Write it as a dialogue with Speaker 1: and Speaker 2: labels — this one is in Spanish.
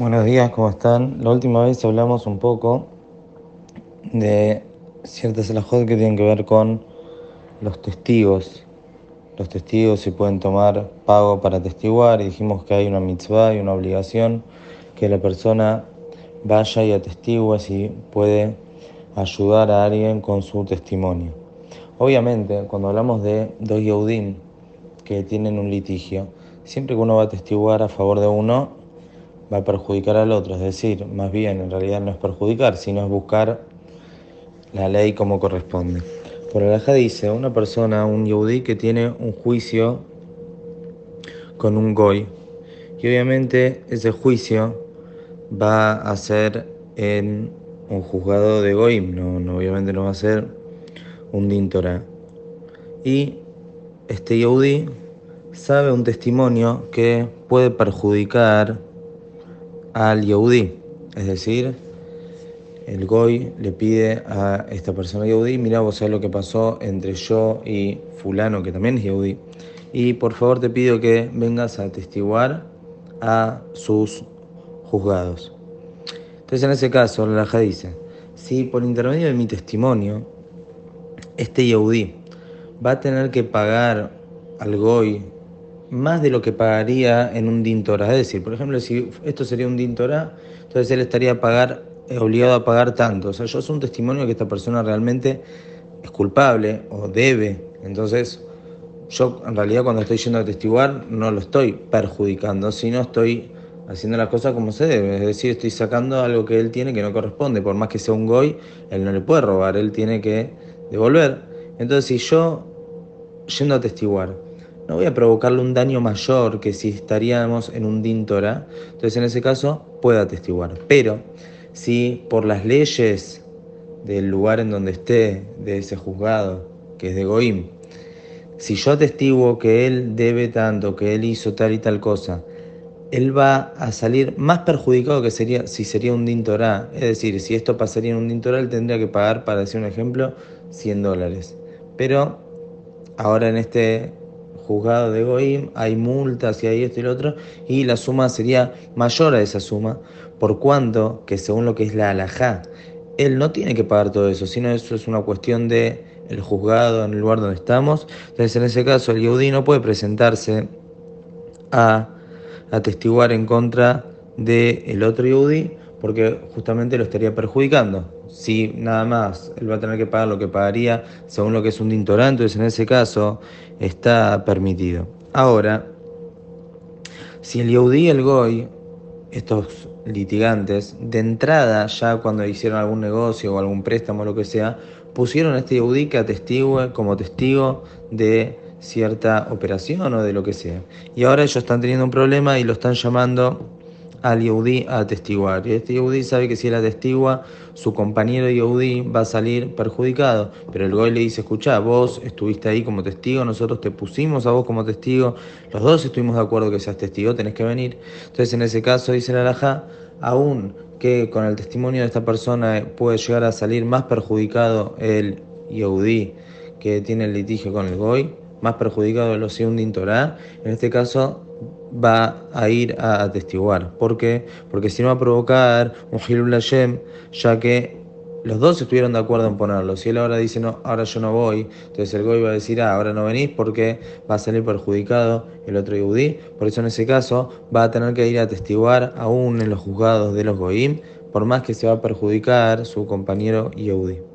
Speaker 1: Buenos días, ¿cómo están? La última vez hablamos un poco de ciertas alajot que tienen que ver con los testigos. Los testigos si pueden tomar pago para testiguar y dijimos que hay una mitzvah y una obligación que la persona vaya y atestigue si puede ayudar a alguien con su testimonio. Obviamente, cuando hablamos de dos Yehudim que tienen un litigio, siempre que uno va a testiguar a favor de uno, va a perjudicar al otro. Es decir, más bien en realidad no es perjudicar, sino es buscar la ley como corresponde. Por el dice, una persona, un yehudí que tiene un juicio con un goy, y obviamente ese juicio va a ser en un juzgado de goim, no, obviamente no va a ser un dintora. Y este yehudí sabe un testimonio que puede perjudicar al Yehudi, es decir, el Goy le pide a esta persona Yehudi, mira vos sabés lo que pasó entre yo y fulano, que también es Yehudi, y por favor te pido que vengas a atestiguar a sus juzgados. Entonces en ese caso, la Laja dice, si por intermedio de mi testimonio, este Yehudi va a tener que pagar al Goy más de lo que pagaría en un dintora. Es decir, por ejemplo, si esto sería un dintora, entonces él estaría pagar, eh, obligado a pagar tanto. O sea, yo soy un testimonio que esta persona realmente es culpable o debe. Entonces, yo en realidad cuando estoy yendo a testiguar no lo estoy perjudicando, sino estoy haciendo las cosas como se debe. Es decir, estoy sacando algo que él tiene que no corresponde. Por más que sea un goy, él no le puede robar, él tiene que devolver. Entonces, si yo yendo a testiguar, no voy a provocarle un daño mayor que si estaríamos en un dintora, entonces en ese caso puede atestiguar. Pero si por las leyes del lugar en donde esté, de ese juzgado, que es de Goim, si yo atestiguo que él debe tanto, que él hizo tal y tal cosa, él va a salir más perjudicado que sería si sería un dintorá. Es decir, si esto pasaría en un dintorá, él tendría que pagar, para decir un ejemplo, 100 dólares. Pero ahora en este juzgado de Goim, hay multas y hay esto y lo otro, y la suma sería mayor a esa suma, por cuanto que según lo que es la alajá, él no tiene que pagar todo eso, sino eso es una cuestión de el juzgado en el lugar donde estamos. Entonces, en ese caso, el Yehudi no puede presentarse a atestiguar en contra del el otro Yehudi porque justamente lo estaría perjudicando. Si nada más él va a tener que pagar lo que pagaría según lo que es un dintorante, entonces en ese caso está permitido. Ahora, si el Yehudi y el Goy, estos litigantes, de entrada ya cuando hicieron algún negocio o algún préstamo o lo que sea, pusieron a este Yehudi que atestigue como testigo de cierta operación o de lo que sea. Y ahora ellos están teniendo un problema y lo están llamando al Yehudi a atestiguar. Y este Yehudi sabe que si él atestigua, su compañero Yehudi va a salir perjudicado. Pero el Goy le dice, escucha, vos estuviste ahí como testigo, nosotros te pusimos a vos como testigo, los dos estuvimos de acuerdo que seas testigo, tenés que venir. Entonces en ese caso dice la Alajá, aún que con el testimonio de esta persona puede llegar a salir más perjudicado el Yehudi que tiene el litigio con el Goy, más perjudicado de los un Torah, en este caso va a ir a atestiguar. ¿Por qué? Porque si no va a provocar un Hilul Hashem, ya que los dos estuvieron de acuerdo en ponerlo. Si él ahora dice, no, ahora yo no voy, entonces el Goy va a decir, ah, ahora no venís porque va a salir perjudicado el otro Yehudí. Por eso en ese caso va a tener que ir a atestiguar aún en los juzgados de los Goyim, por más que se va a perjudicar su compañero Yehudí.